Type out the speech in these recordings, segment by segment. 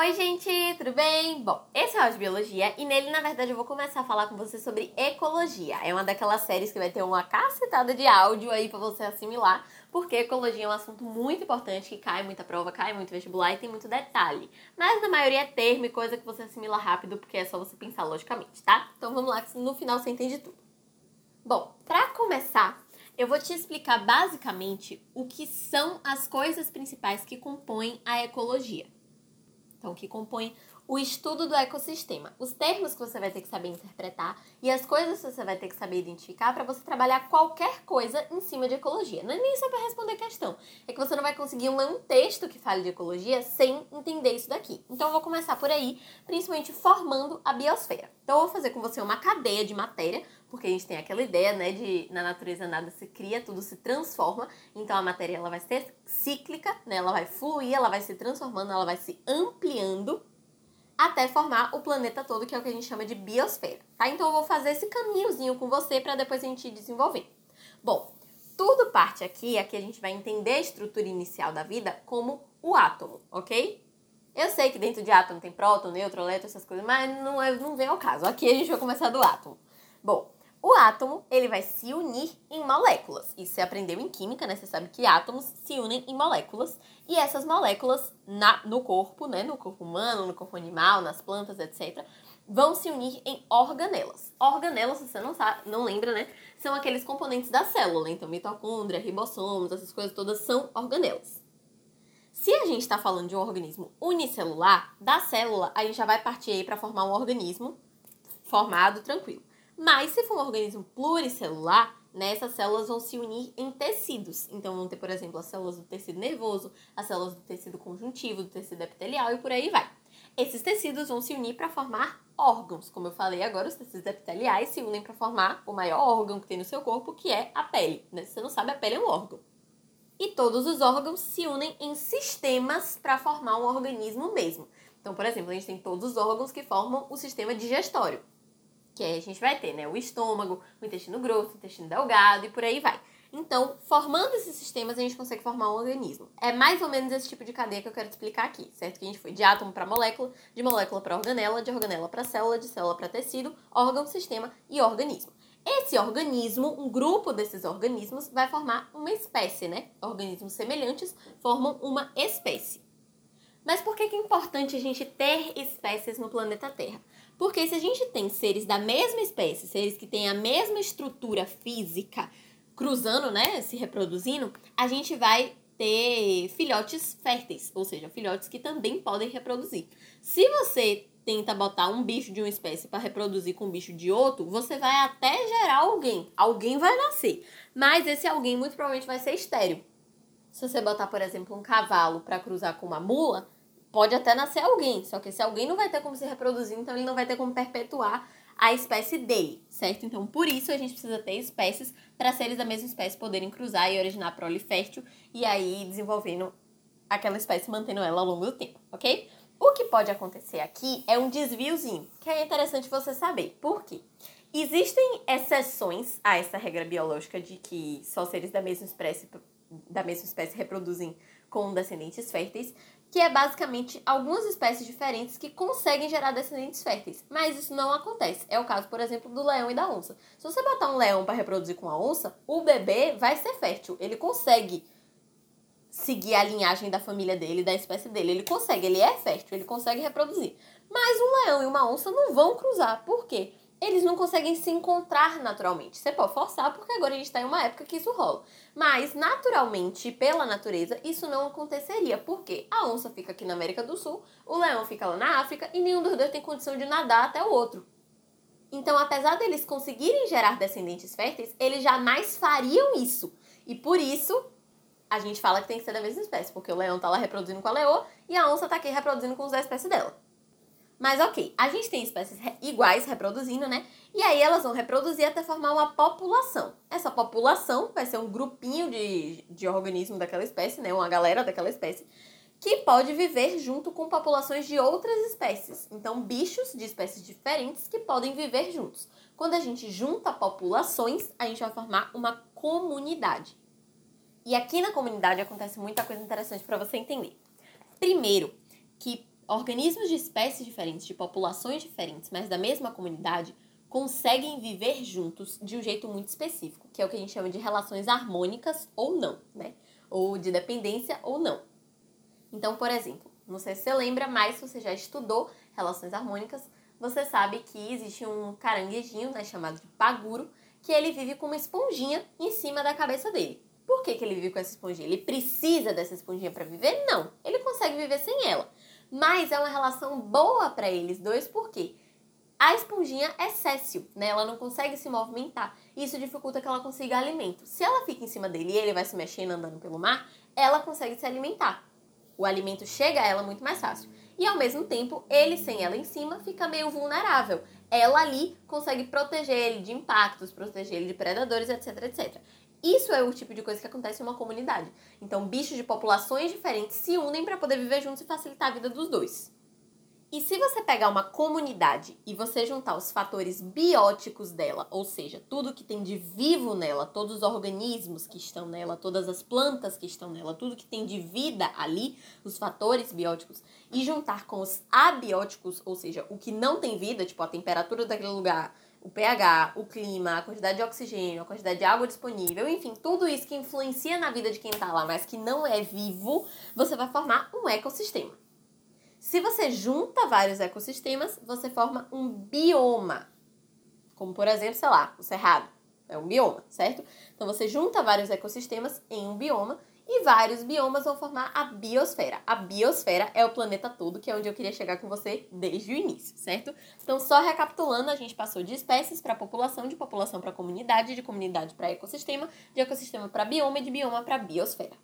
Oi, gente, tudo bem? Bom, esse é o de Biologia e nele, na verdade, eu vou começar a falar com você sobre ecologia. É uma daquelas séries que vai ter uma cacetada de áudio aí para você assimilar, porque ecologia é um assunto muito importante que cai muita prova, cai muito vestibular e tem muito detalhe. Mas na maioria é termo e coisa que você assimila rápido, porque é só você pensar logicamente, tá? Então vamos lá, que no final você entende tudo. Bom, para começar, eu vou te explicar basicamente o que são as coisas principais que compõem a ecologia então que compõe o estudo do ecossistema. Os termos que você vai ter que saber interpretar e as coisas que você vai ter que saber identificar para você trabalhar qualquer coisa em cima de ecologia. Não é nem só para responder questão, é que você não vai conseguir ler um texto que fale de ecologia sem entender isso daqui. Então eu vou começar por aí, principalmente formando a biosfera. Então eu vou fazer com você uma cadeia de matéria, porque a gente tem aquela ideia, né, de na natureza nada se cria, tudo se transforma. Então a matéria ela vai ser cíclica, né? Ela vai fluir, ela vai se transformando, ela vai se ampliando até formar o planeta todo, que é o que a gente chama de biosfera, tá? Então eu vou fazer esse caminhozinho com você para depois a gente desenvolver. Bom, tudo parte aqui, aqui a gente vai entender a estrutura inicial da vida como o átomo, ok? Eu sei que dentro de átomo tem próton, nêutron, elétron, essas coisas, mas não, é, não vem ao caso. Aqui a gente vai começar do átomo. Bom, o átomo, ele vai se unir em moléculas. Isso você aprendeu em química, né? Você sabe que átomos se unem em moléculas. E essas moléculas na, no corpo, né? No corpo humano, no corpo animal, nas plantas, etc., vão se unir em organelas. Organelas, se você não sabe, não lembra, né? São aqueles componentes da célula. Então, mitocôndria, ribossomos, essas coisas todas são organelas. Se a gente está falando de um organismo unicelular, da célula a gente já vai partir aí para formar um organismo formado tranquilo. Mas se for um organismo pluricelular, né, essas células vão se unir em tecidos. Então vão ter, por exemplo, as células do tecido nervoso, as células do tecido conjuntivo, do tecido epitelial e por aí vai. Esses tecidos vão se unir para formar órgãos. Como eu falei agora, os tecidos epiteliais se unem para formar o maior órgão que tem no seu corpo, que é a pele. Né? Se você não sabe, a pele é um órgão. E todos os órgãos se unem em sistemas para formar um organismo mesmo. Então, por exemplo, a gente tem todos os órgãos que formam o sistema digestório que aí a gente vai ter, né, o estômago, o intestino grosso, o intestino delgado e por aí vai. Então, formando esses sistemas, a gente consegue formar um organismo. É mais ou menos esse tipo de cadeia que eu quero te explicar aqui, certo? Que a gente foi de átomo para molécula, de molécula para organela, de organela para célula, de célula para tecido, órgão, sistema e organismo. Esse organismo, um grupo desses organismos, vai formar uma espécie, né? Organismos semelhantes formam uma espécie. Mas por que é importante a gente ter espécies no planeta Terra? Porque se a gente tem seres da mesma espécie, seres que têm a mesma estrutura física, cruzando, né, se reproduzindo, a gente vai ter filhotes férteis, ou seja, filhotes que também podem reproduzir. Se você tenta botar um bicho de uma espécie para reproduzir com um bicho de outro, você vai até gerar alguém. Alguém vai nascer, mas esse alguém muito provavelmente vai ser estéreo. Se você botar, por exemplo, um cavalo para cruzar com uma mula, pode até nascer alguém, só que esse alguém não vai ter como se reproduzir, então ele não vai ter como perpetuar a espécie dele, certo? Então, por isso a gente precisa ter espécies para seres da mesma espécie poderem cruzar e originar prole fértil e aí desenvolvendo aquela espécie, mantendo ela ao longo do tempo, ok? O que pode acontecer aqui é um desviozinho, que é interessante você saber. Por quê? Existem exceções a essa regra biológica de que só seres da mesma espécie, da mesma espécie reproduzem com descendentes férteis, que é basicamente algumas espécies diferentes que conseguem gerar descendentes férteis. Mas isso não acontece. É o caso, por exemplo, do leão e da onça. Se você botar um leão para reproduzir com a onça, o bebê vai ser fértil. Ele consegue seguir a linhagem da família dele, da espécie dele. Ele consegue, ele é fértil, ele consegue reproduzir. Mas um leão e uma onça não vão cruzar. Por quê? Eles não conseguem se encontrar naturalmente. Você pode forçar, porque agora a gente está em uma época que isso rola. Mas, naturalmente, pela natureza, isso não aconteceria. Porque a onça fica aqui na América do Sul, o leão fica lá na África e nenhum dos dois tem condição de nadar até o outro. Então, apesar deles conseguirem gerar descendentes férteis, eles jamais fariam isso. E por isso, a gente fala que tem que ser da mesma espécie, porque o leão tá lá reproduzindo com a leoa e a onça tá aqui reproduzindo com os da espécie dela. Mas ok, a gente tem espécies iguais reproduzindo, né? E aí elas vão reproduzir até formar uma população. Essa população vai ser um grupinho de, de organismos daquela espécie, né? Uma galera daquela espécie, que pode viver junto com populações de outras espécies. Então, bichos de espécies diferentes que podem viver juntos. Quando a gente junta populações, a gente vai formar uma comunidade. E aqui na comunidade acontece muita coisa interessante para você entender. Primeiro, que organismos de espécies diferentes, de populações diferentes, mas da mesma comunidade, conseguem viver juntos de um jeito muito específico, que é o que a gente chama de relações harmônicas ou não, né? Ou de dependência ou não. Então, por exemplo, não sei se você lembra, mas se você já estudou relações harmônicas, você sabe que existe um caranguejinho, né, chamado de paguro, que ele vive com uma esponjinha em cima da cabeça dele. Por que, que ele vive com essa esponjinha? Ele precisa dessa esponjinha para viver? Não. Ele consegue viver sem ela. Mas é uma relação boa para eles dois, porque a esponjinha é céssio, né? Ela não consegue se movimentar. Isso dificulta que ela consiga alimento. Se ela fica em cima dele e ele vai se mexendo andando pelo mar, ela consegue se alimentar. O alimento chega a ela muito mais fácil. E ao mesmo tempo, ele sem ela em cima fica meio vulnerável. Ela ali consegue proteger ele de impactos, proteger ele de predadores, etc, etc. Isso é o tipo de coisa que acontece em uma comunidade. Então, bichos de populações diferentes se unem para poder viver juntos e facilitar a vida dos dois. E se você pegar uma comunidade e você juntar os fatores bióticos dela, ou seja, tudo que tem de vivo nela, todos os organismos que estão nela, todas as plantas que estão nela, tudo que tem de vida ali, os fatores bióticos, e juntar com os abióticos, ou seja, o que não tem vida, tipo a temperatura daquele lugar, o pH, o clima, a quantidade de oxigênio, a quantidade de água disponível, enfim, tudo isso que influencia na vida de quem está lá, mas que não é vivo, você vai formar um ecossistema. Se você junta vários ecossistemas, você forma um bioma. Como, por exemplo, sei lá, o cerrado. É um bioma, certo? Então você junta vários ecossistemas em um bioma e vários biomas vão formar a biosfera. A biosfera é o planeta todo, que é onde eu queria chegar com você desde o início, certo? Então, só recapitulando, a gente passou de espécies para população, de população para comunidade, de comunidade para ecossistema, de ecossistema para bioma e de bioma para biosfera.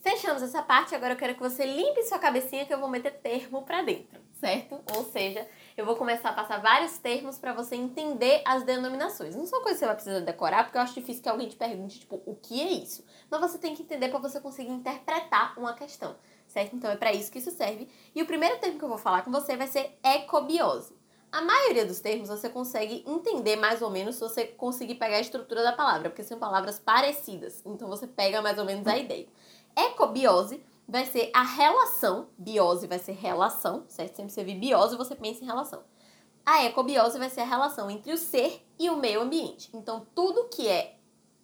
Fechamos essa parte, agora eu quero que você limpe sua cabecinha que eu vou meter termo para dentro, certo? Ou seja, eu vou começar a passar vários termos para você entender as denominações. Não são coisas que você vai precisar decorar, porque eu acho difícil que alguém te pergunte, tipo, o que é isso? Mas você tem que entender para você conseguir interpretar uma questão, certo? Então é para isso que isso serve. E o primeiro termo que eu vou falar com você vai ser ecobiose. A maioria dos termos você consegue entender mais ou menos se você conseguir pegar a estrutura da palavra, porque são palavras parecidas. Então você pega mais ou menos a ideia. Ecobiose vai ser a relação, biose vai ser relação, certo? Sempre você vê biose, você pensa em relação. A ecobiose vai ser a relação entre o ser e o meio ambiente. Então, tudo que é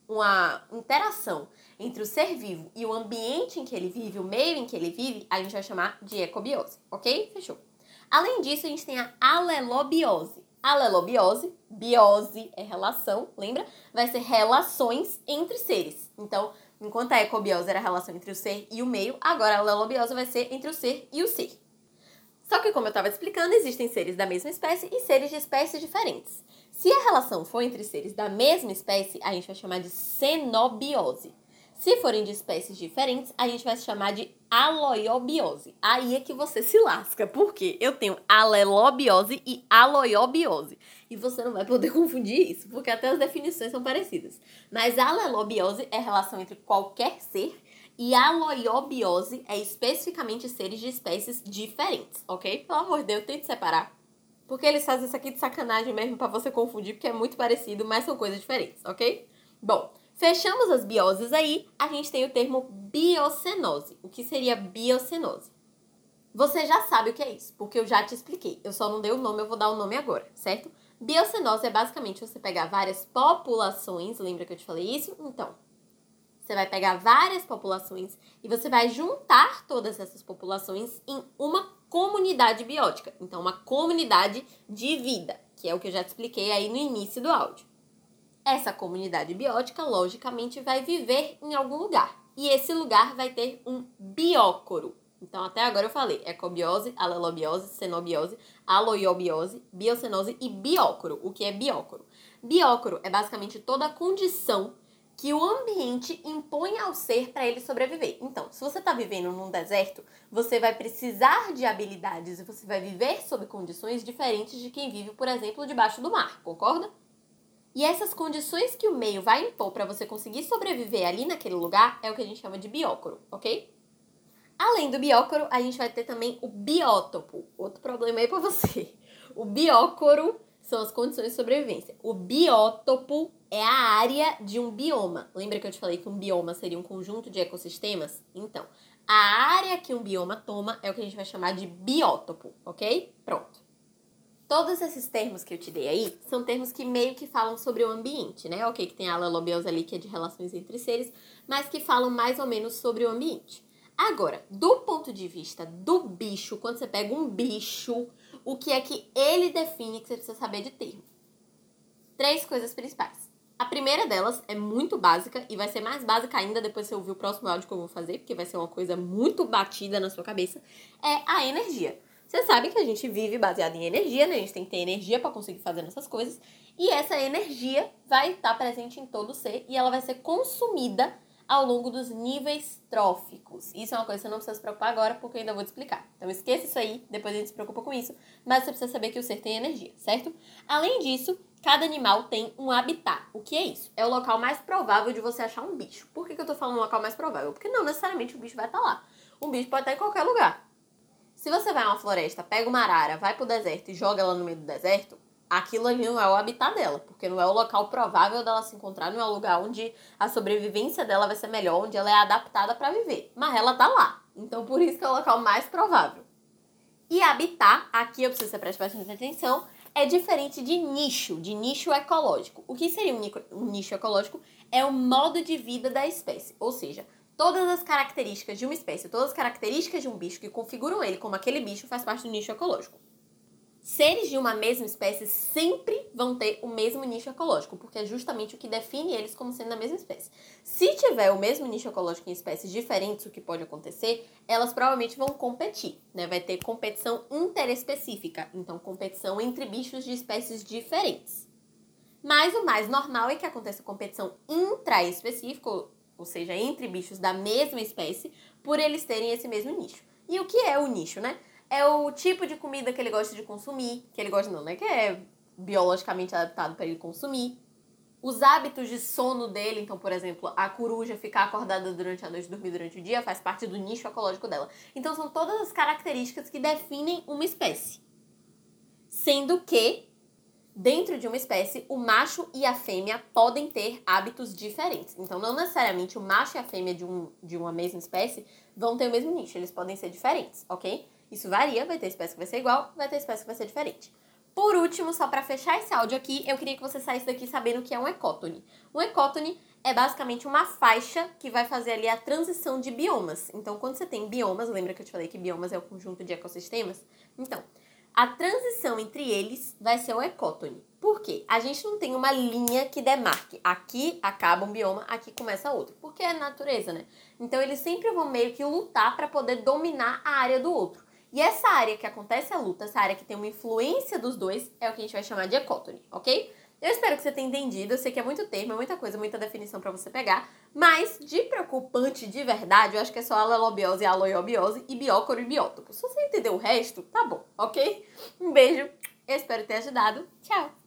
uma interação entre o ser vivo e o ambiente em que ele vive, o meio em que ele vive, a gente vai chamar de ecobiose, ok? Fechou. Além disso, a gente tem a alelobiose. Alelobiose, biose é relação, lembra? Vai ser relações entre seres. Então, Enquanto a ecobiose era a relação entre o ser e o meio, agora a lelobiose vai ser entre o ser e o ser. Só que, como eu estava explicando, existem seres da mesma espécie e seres de espécies diferentes. Se a relação for entre seres da mesma espécie, a gente vai chamar de cenobiose. Se forem de espécies diferentes, a gente vai chamar de aloiobiose. Aí é que você se lasca, porque eu tenho alelobiose e aloiobiose. E você não vai poder confundir isso, porque até as definições são parecidas. Mas alelobiose é a relação entre qualquer ser e aloiobiose é especificamente seres de espécies diferentes, ok? Pelo amor de Deus, tente separar. Porque eles fazem isso aqui de sacanagem mesmo para você confundir, porque é muito parecido, mas são coisas diferentes, ok? Bom, Fechamos as bioses aí, a gente tem o termo biocenose. O que seria biocenose? Você já sabe o que é isso, porque eu já te expliquei. Eu só não dei o nome, eu vou dar o nome agora, certo? Biocenose é basicamente você pegar várias populações, lembra que eu te falei isso? Então, você vai pegar várias populações e você vai juntar todas essas populações em uma comunidade biótica. Então, uma comunidade de vida, que é o que eu já te expliquei aí no início do áudio. Essa comunidade biótica, logicamente, vai viver em algum lugar. E esse lugar vai ter um biócoro. Então, até agora eu falei ecobiose, alelobiose, cenobiose, aloiobiose, biocenose e biócoro. O que é biócoro? Biócoro é basicamente toda a condição que o ambiente impõe ao ser para ele sobreviver. Então, se você está vivendo num deserto, você vai precisar de habilidades e você vai viver sob condições diferentes de quem vive, por exemplo, debaixo do mar, concorda? E essas condições que o meio vai impor para você conseguir sobreviver ali naquele lugar é o que a gente chama de biócoro, ok? Além do biócoro, a gente vai ter também o biótopo. Outro problema aí para você. O biócoro são as condições de sobrevivência. O biótopo é a área de um bioma. Lembra que eu te falei que um bioma seria um conjunto de ecossistemas? Então, A área que um bioma toma é o que a gente vai chamar de biótopo, ok? Pronto. Todos esses termos que eu te dei aí são termos que meio que falam sobre o ambiente, né? Ok, que tem a alelobiose ali, que é de relações entre seres, mas que falam mais ou menos sobre o ambiente. Agora, do ponto de vista do bicho, quando você pega um bicho, o que é que ele define que você precisa saber de termo? Três coisas principais. A primeira delas é muito básica e vai ser mais básica ainda depois que você ouvir o próximo áudio que eu vou fazer, porque vai ser uma coisa muito batida na sua cabeça, é a energia. Você sabe que a gente vive baseado em energia, né? A gente tem que ter energia para conseguir fazer essas coisas. E essa energia vai estar presente em todo ser e ela vai ser consumida ao longo dos níveis tróficos. Isso é uma coisa que você não precisa se preocupar agora, porque eu ainda vou te explicar. Então esqueça isso aí, depois a gente se preocupa com isso, mas você precisa saber que o ser tem energia, certo? Além disso, cada animal tem um habitat. O que é isso? É o local mais provável de você achar um bicho. Por que, que eu tô falando local mais provável? Porque não necessariamente o bicho vai estar lá. Um bicho pode estar em qualquer lugar. Se você vai a uma floresta, pega uma arara, vai pro deserto e joga ela no meio do deserto, aquilo ali não é o habitat dela, porque não é o local provável dela se encontrar, não é o lugar onde a sobrevivência dela vai ser melhor, onde ela é adaptada para viver. Mas ela tá lá. Então por isso que é o local mais provável. E habitat, aqui eu preciso que você preste bastante atenção, é diferente de nicho, de nicho ecológico. O que seria um nicho ecológico? É o modo de vida da espécie, ou seja, todas as características de uma espécie, todas as características de um bicho que configuram ele como aquele bicho faz parte do nicho ecológico. Seres de uma mesma espécie sempre vão ter o mesmo nicho ecológico, porque é justamente o que define eles como sendo da mesma espécie. Se tiver o mesmo nicho ecológico em espécies diferentes, o que pode acontecer, elas provavelmente vão competir, né? Vai ter competição interespecífica, então competição entre bichos de espécies diferentes. Mas o mais normal é que aconteça competição intraespecífica, ou seja, entre bichos da mesma espécie, por eles terem esse mesmo nicho. E o que é o nicho, né? é o tipo de comida que ele gosta de consumir, que ele gosta não, né? Que é biologicamente adaptado para ele consumir. Os hábitos de sono dele, então, por exemplo, a coruja ficar acordada durante a noite e dormir durante o dia, faz parte do nicho ecológico dela. Então, são todas as características que definem uma espécie. Sendo que, dentro de uma espécie, o macho e a fêmea podem ter hábitos diferentes. Então, não necessariamente o macho e a fêmea de, um, de uma mesma espécie vão ter o mesmo nicho, eles podem ser diferentes, ok? Isso varia, vai ter espécie que vai ser igual, vai ter espécie que vai ser diferente. Por último, só para fechar esse áudio aqui, eu queria que você saísse daqui sabendo o que é um ecótone. Um ecótone é basicamente uma faixa que vai fazer ali a transição de biomas. Então, quando você tem biomas, lembra que eu te falei que biomas é o conjunto de ecossistemas? Então, a transição entre eles vai ser o ecótone. Por quê? A gente não tem uma linha que demarque. Aqui acaba um bioma, aqui começa outro. Porque é natureza, né? Então, eles sempre vão meio que lutar para poder dominar a área do outro. E essa área que acontece a luta, essa área que tem uma influência dos dois, é o que a gente vai chamar de ecótone, ok? Eu espero que você tenha entendido. Eu sei que é muito termo, é muita coisa, muita definição para você pegar. Mas de preocupante de verdade, eu acho que é só alelobiose, aloiobiose e biócoro e biótopo. Se você entender o resto, tá bom, ok? Um beijo, eu espero ter ajudado. Tchau!